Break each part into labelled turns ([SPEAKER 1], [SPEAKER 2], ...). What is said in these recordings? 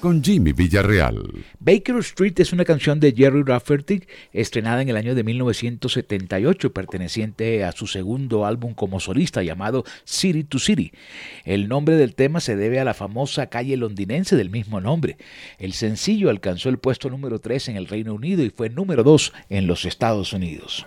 [SPEAKER 1] con Jimmy Villarreal.
[SPEAKER 2] Baker Street es una canción de Jerry Rafferty estrenada en el año de 1978, perteneciente a su segundo álbum como solista llamado City to City. El nombre del tema se debe a la famosa calle londinense del mismo nombre. El sencillo alcanzó el puesto número 3 en el Reino Unido y fue número 2 en los Estados Unidos.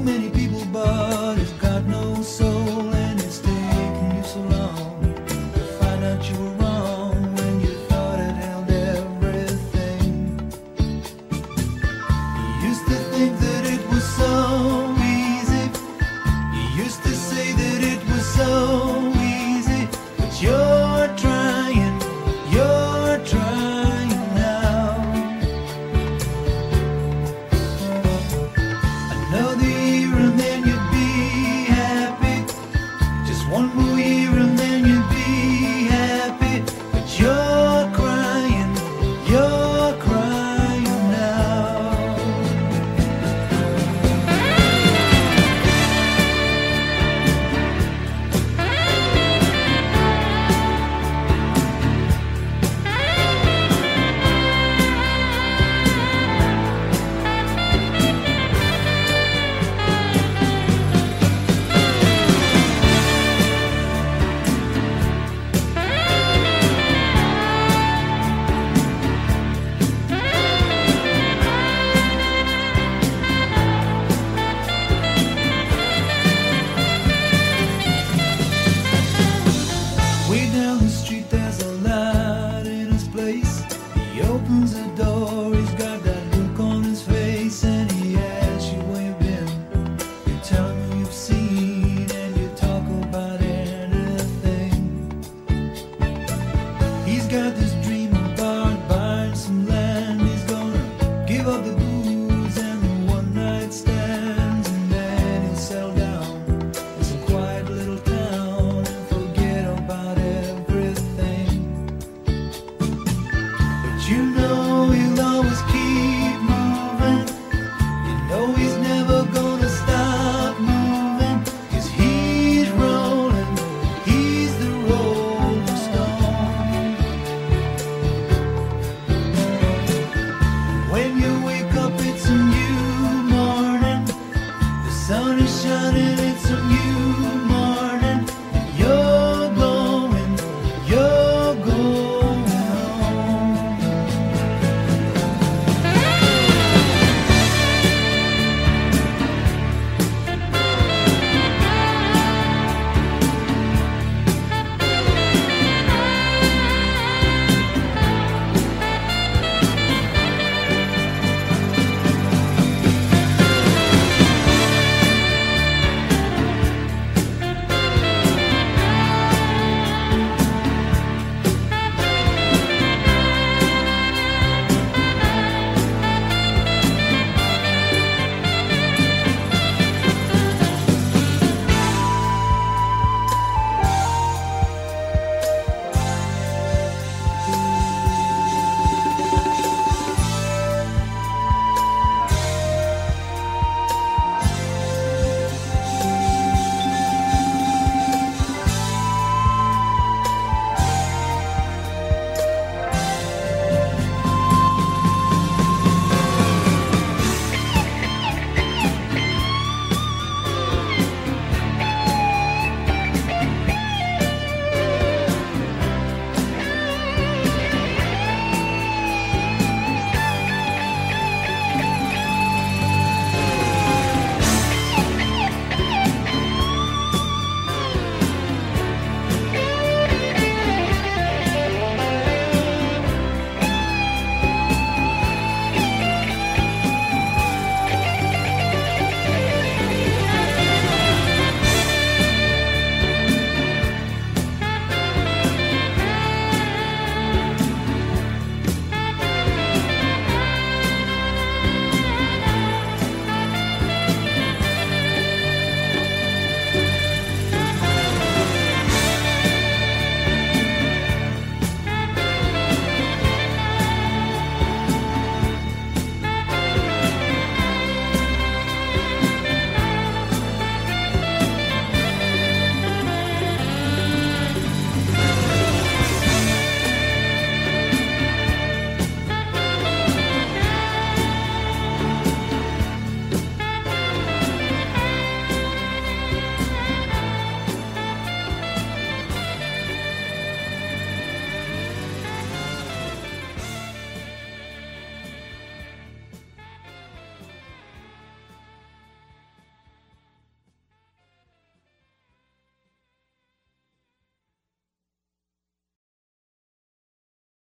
[SPEAKER 3] many people, but it's got no soul, and it's taking you so long to find out you were wrong when you thought it held everything. You used to think that.